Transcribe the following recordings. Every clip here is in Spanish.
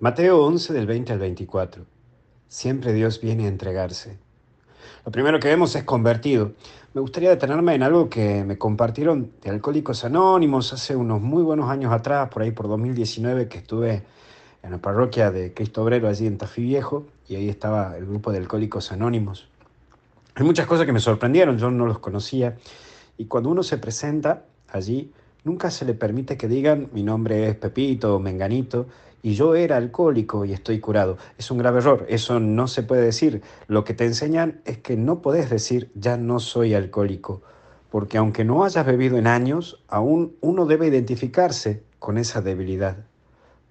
Mateo 11 del 20 al 24. Siempre Dios viene a entregarse. Lo primero que vemos es convertido. Me gustaría detenerme en algo que me compartieron de Alcohólicos Anónimos hace unos muy buenos años atrás, por ahí por 2019, que estuve en la parroquia de Cristo Obrero, allí en Tafí Viejo, y ahí estaba el grupo de Alcohólicos Anónimos. Hay muchas cosas que me sorprendieron, yo no los conocía, y cuando uno se presenta allí, nunca se le permite que digan mi nombre es Pepito o Menganito y yo era alcohólico y estoy curado. Es un grave error, eso no se puede decir. Lo que te enseñan es que no podés decir ya no soy alcohólico, porque aunque no hayas bebido en años, aún uno debe identificarse con esa debilidad.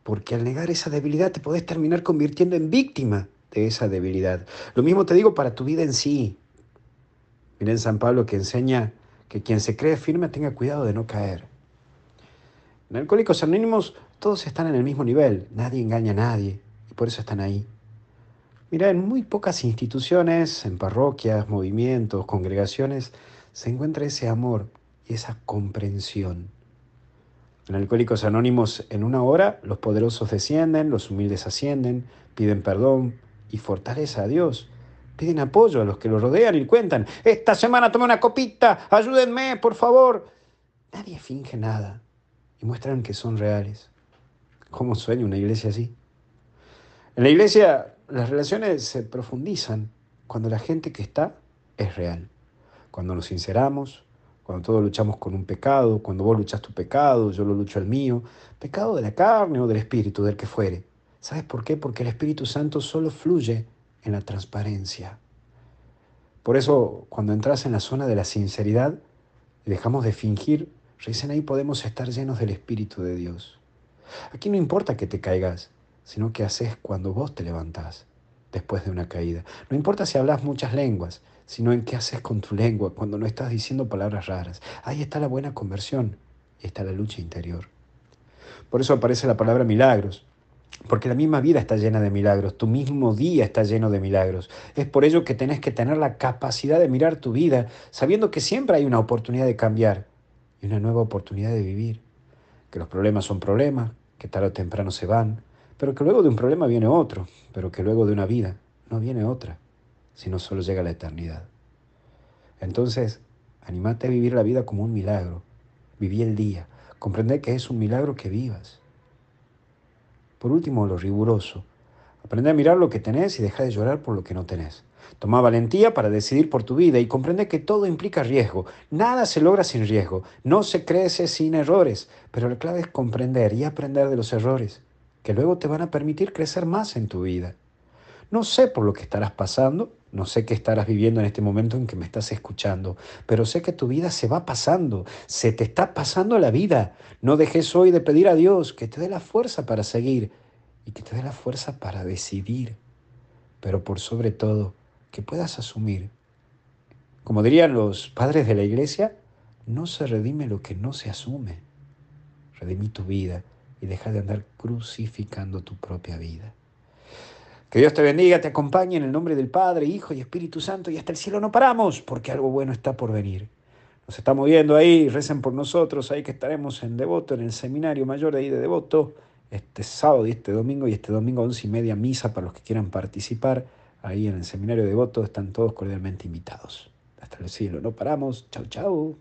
Porque al negar esa debilidad te podés terminar convirtiendo en víctima de esa debilidad. Lo mismo te digo para tu vida en sí. Miren San Pablo que enseña que quien se cree firme tenga cuidado de no caer. En Alcohólicos Anónimos todos están en el mismo nivel, nadie engaña a nadie y por eso están ahí. Mira, en muy pocas instituciones, en parroquias, movimientos, congregaciones, se encuentra ese amor y esa comprensión. En Alcohólicos Anónimos, en una hora, los poderosos descienden, los humildes ascienden, piden perdón y fortaleza a Dios. Piden apoyo a los que los rodean y cuentan, esta semana tomé una copita, ayúdenme, por favor. Nadie finge nada muestran que son reales. ¿Cómo sueña una iglesia así? En la iglesia las relaciones se profundizan cuando la gente que está es real. Cuando nos sinceramos, cuando todos luchamos con un pecado, cuando vos luchas tu pecado, yo lo lucho el mío, pecado de la carne o del espíritu, del que fuere. ¿Sabes por qué? Porque el Espíritu Santo solo fluye en la transparencia. Por eso, cuando entras en la zona de la sinceridad, dejamos de fingir Recién ahí podemos estar llenos del Espíritu de Dios. Aquí no importa que te caigas, sino que haces cuando vos te levantás después de una caída. No importa si hablas muchas lenguas, sino en qué haces con tu lengua cuando no estás diciendo palabras raras. Ahí está la buena conversión está la lucha interior. Por eso aparece la palabra milagros, porque la misma vida está llena de milagros, tu mismo día está lleno de milagros. Es por ello que tenés que tener la capacidad de mirar tu vida sabiendo que siempre hay una oportunidad de cambiar y una nueva oportunidad de vivir. Que los problemas son problemas, que tarde o temprano se van, pero que luego de un problema viene otro, pero que luego de una vida no viene otra, sino solo llega la eternidad. Entonces, animate a vivir la vida como un milagro. Viví el día. Comprende que es un milagro que vivas. Por último, lo riguroso. Aprende a mirar lo que tenés y deja de llorar por lo que no tenés. Toma valentía para decidir por tu vida y comprende que todo implica riesgo. Nada se logra sin riesgo. No se crece sin errores. Pero la clave es comprender y aprender de los errores, que luego te van a permitir crecer más en tu vida. No sé por lo que estarás pasando, no sé qué estarás viviendo en este momento en que me estás escuchando, pero sé que tu vida se va pasando, se te está pasando la vida. No dejes hoy de pedir a Dios que te dé la fuerza para seguir y que te dé la fuerza para decidir. Pero por sobre todo, que puedas asumir. Como dirían los padres de la iglesia, no se redime lo que no se asume. Redimí tu vida y deja de andar crucificando tu propia vida. Que Dios te bendiga, te acompañe en el nombre del Padre, Hijo y Espíritu Santo y hasta el cielo no paramos porque algo bueno está por venir. Nos estamos viendo ahí, recen por nosotros, ahí que estaremos en Devoto, en el seminario mayor ahí de Devoto, este sábado y este domingo y este domingo once y media misa para los que quieran participar ahí en el seminario de votos están todos cordialmente invitados. Hasta el cielo, no paramos. Chau, chau.